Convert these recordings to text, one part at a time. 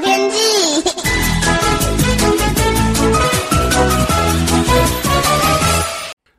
天气。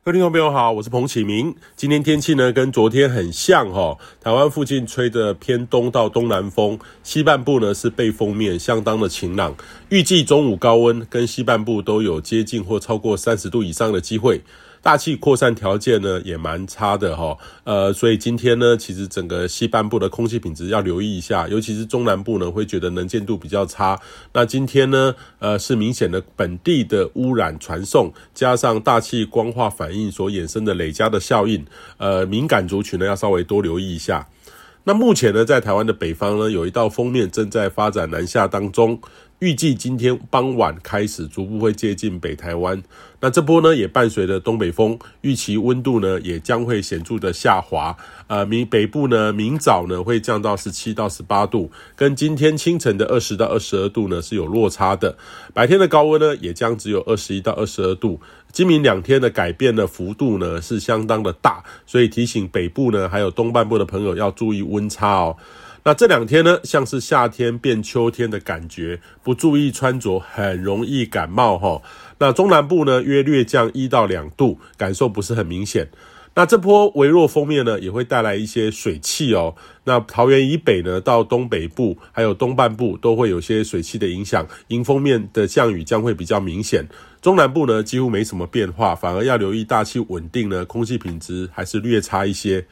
各位听众朋友好，我是彭启明。今天天气呢跟昨天很像哈，台湾附近吹着偏东到东南风，西半部呢是背风面，相当的晴朗。预计中午高温跟西半部都有接近或超过三十度以上的机会。大气扩散条件呢也蛮差的哈，呃，所以今天呢，其实整个西半部的空气品质要留意一下，尤其是中南部呢，会觉得能见度比较差。那今天呢，呃，是明显的本地的污染传送，加上大气光化反应所衍生的累加的效应，呃，敏感族群呢要稍微多留意一下。那目前呢，在台湾的北方呢，有一道锋面正在发展南下当中。预计今天傍晚开始逐步会接近北台湾，那这波呢也伴随着东北风，预期温度呢也将会显著的下滑。呃，明北部呢明早呢会降到十七到十八度，跟今天清晨的二十到二十二度呢是有落差的。白天的高温呢也将只有二十一到二十二度。今明两天的改变的幅度呢是相当的大，所以提醒北部呢还有东半部的朋友要注意温差哦。那这两天呢，像是夏天变秋天的感觉，不注意穿着很容易感冒齁。那中南部呢，约略降一到两度，感受不是很明显。那这波微弱锋面呢，也会带来一些水汽哦。那桃园以北呢，到东北部还有东半部都会有些水汽的影响，迎风面的降雨将会比较明显。中南部呢，几乎没什么变化，反而要留意大气稳定呢，空气品质还是略差一些。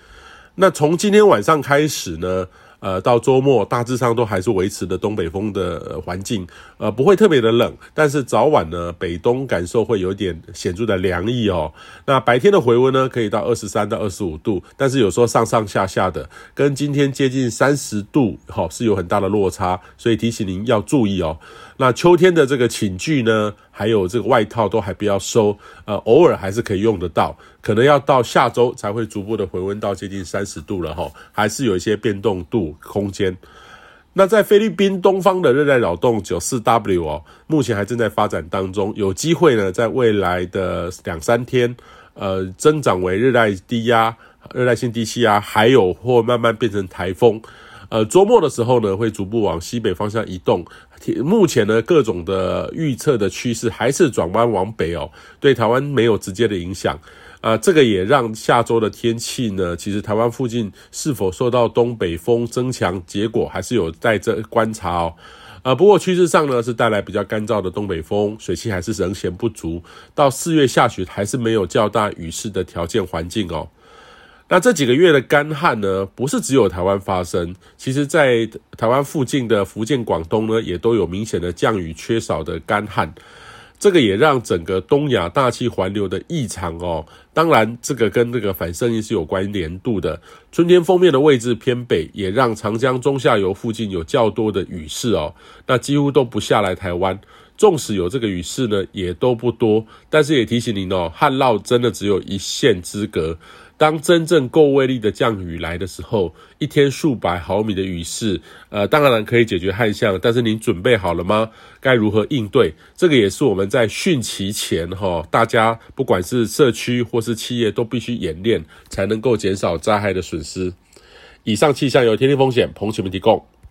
那从今天晚上开始呢，呃，到周末大致上都还是维持的东北风的环境，呃，不会特别的冷，但是早晚呢，北东感受会有点显著的凉意哦。那白天的回温呢，可以到二十三到二十五度，但是有时候上上下下的，跟今天接近三十度，齁，是有很大的落差，所以提醒您要注意哦。那秋天的这个寝具呢，还有这个外套都还不要收，呃，偶尔还是可以用得到，可能要到下周才会逐步的回温到接近三十度了齁，还是有一些变动度空间。那在菲律宾东方的热带扰动九四 W 哦，目前还正在发展当中，有机会呢，在未来的两三天，呃，增长为热带低压、热带性低气压，还有或慢慢变成台风。呃，周末的时候呢，会逐步往西北方向移动。目前呢，各种的预测的趋势还是转弯往北哦，对台湾没有直接的影响。啊、呃，这个也让下周的天气呢，其实台湾附近是否受到东北风增强，结果还是有待着观察哦。呃，不过趋势上呢，是带来比较干燥的东北风，水汽还是仍嫌不足。到四月下旬，还是没有较大雨势的条件环境哦。那这几个月的干旱呢，不是只有台湾发生，其实在台湾附近的福建、广东呢，也都有明显的降雨缺少的干旱。这个也让整个东亚大气环流的异常哦，当然这个跟这个反圣婴是有关联度的。春天锋面的位置偏北，也让长江中下游附近有较多的雨势哦，那几乎都不下来台湾。纵使有这个雨势呢，也都不多。但是也提醒您哦，旱涝真的只有一线之隔。当真正够威力的降雨来的时候，一天数百毫米的雨势，呃，当然可以解决旱象。但是您准备好了吗？该如何应对？这个也是我们在汛期前哈，大家不管是社区或是企业都必须演练，才能够减少灾害的损失。以上气象由天气风险彭启明提供。